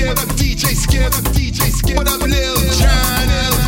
scared of DJ scared of DJ scared of Lil John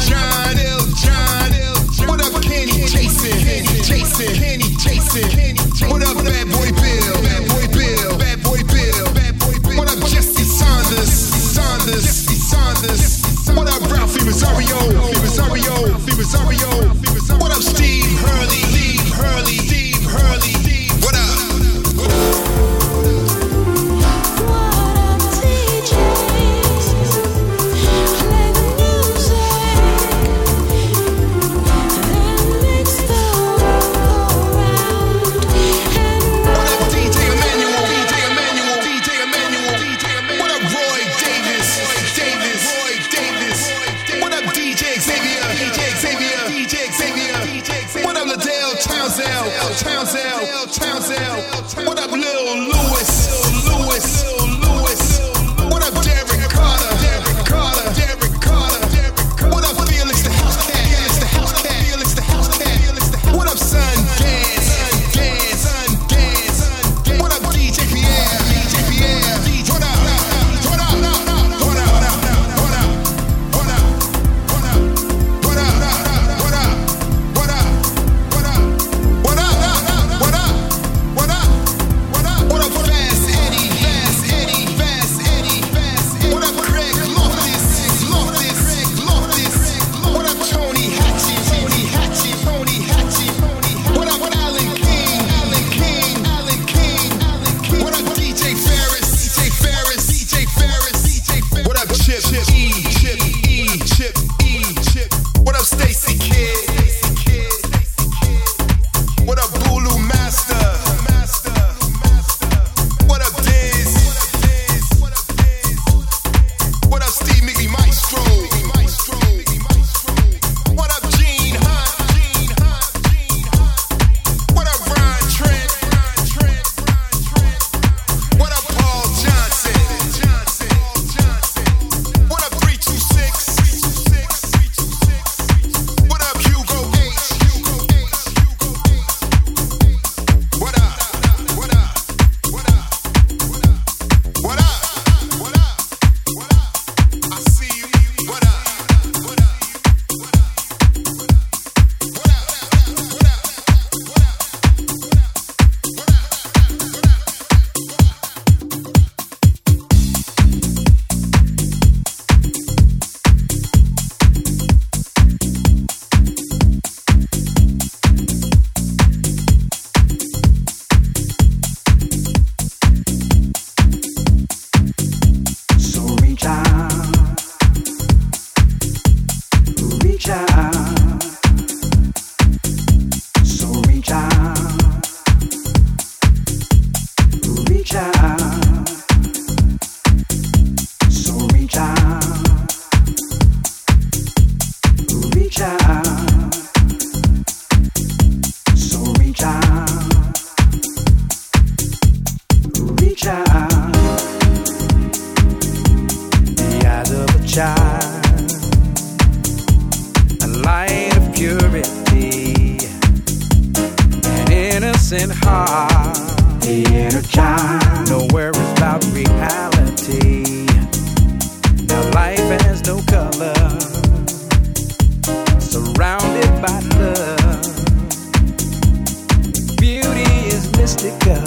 mystical,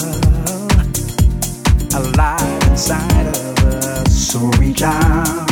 alive inside of us. So reach out.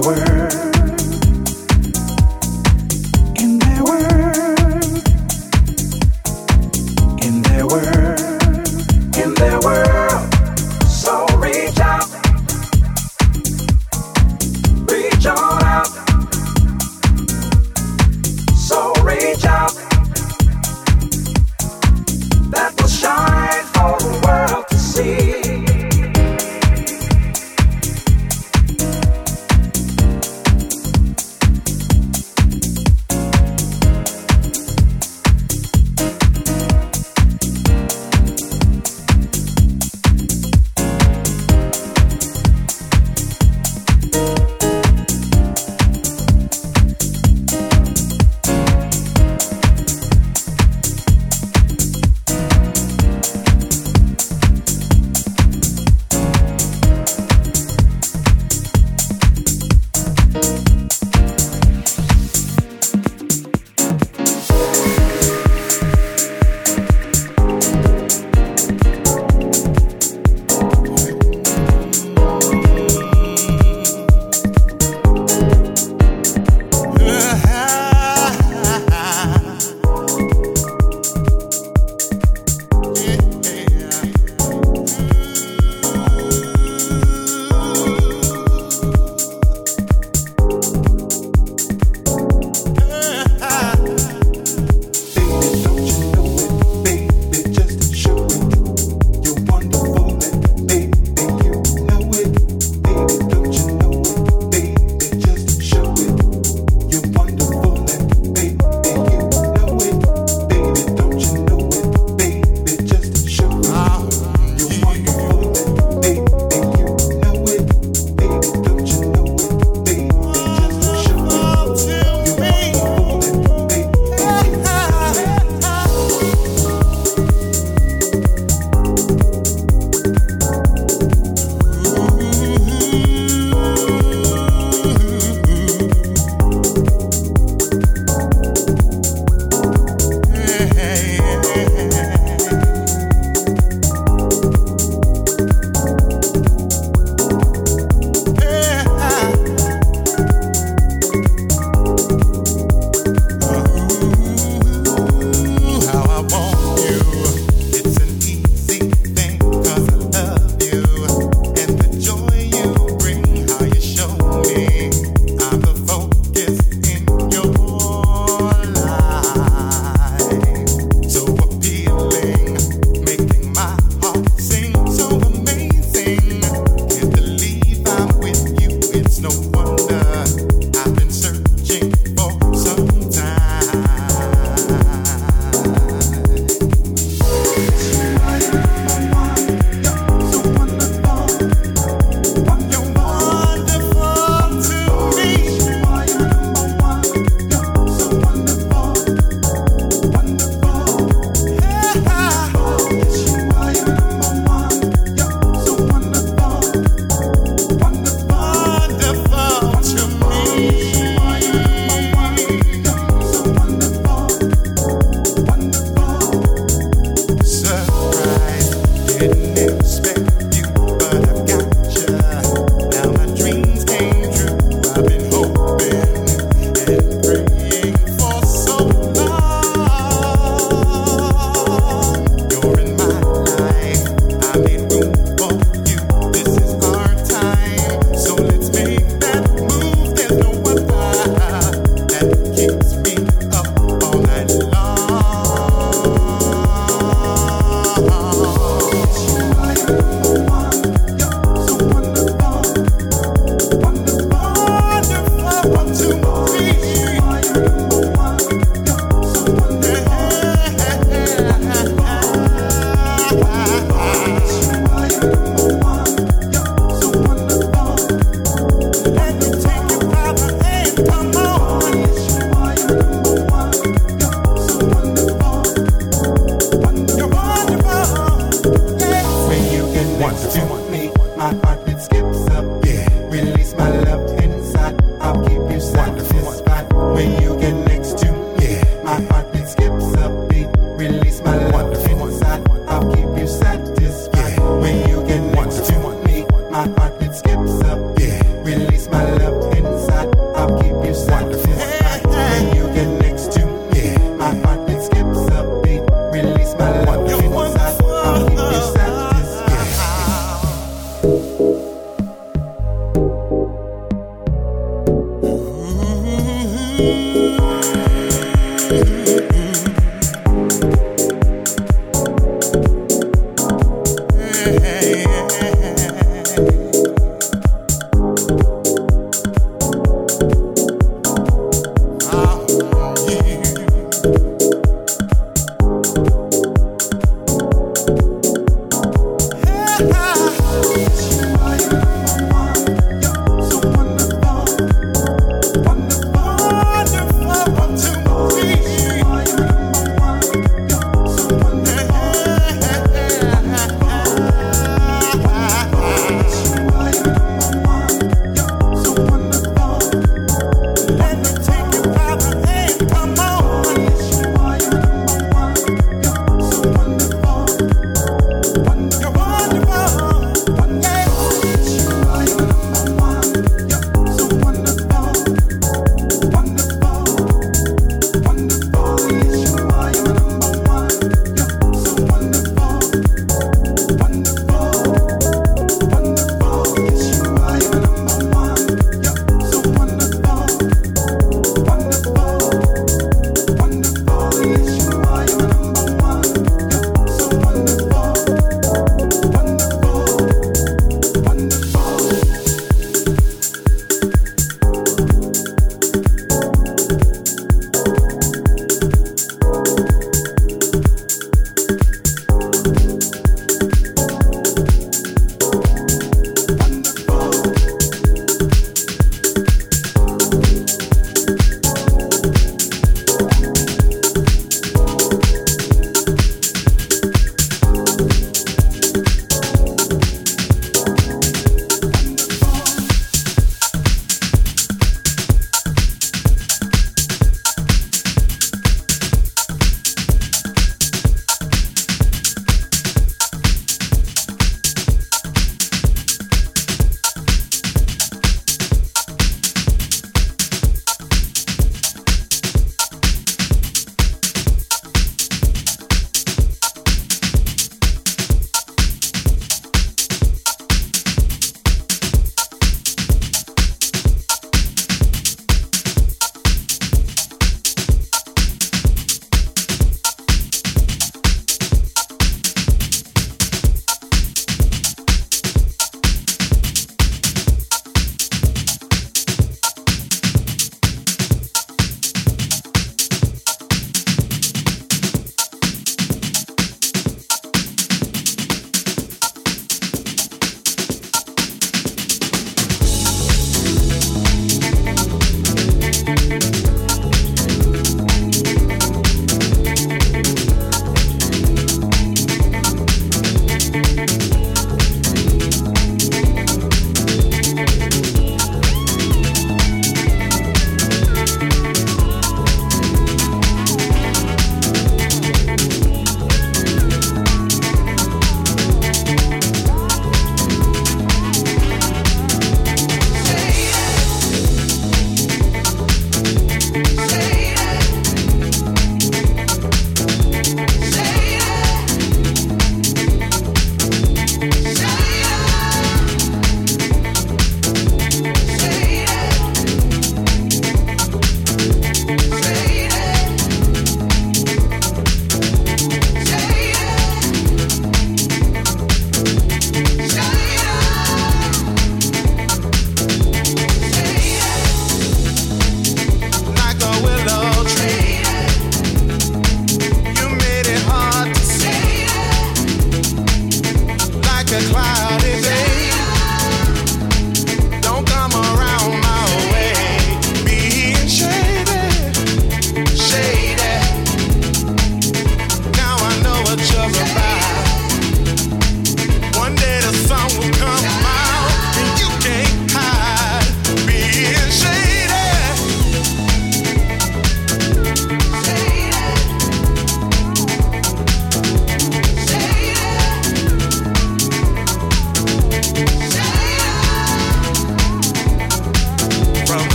were.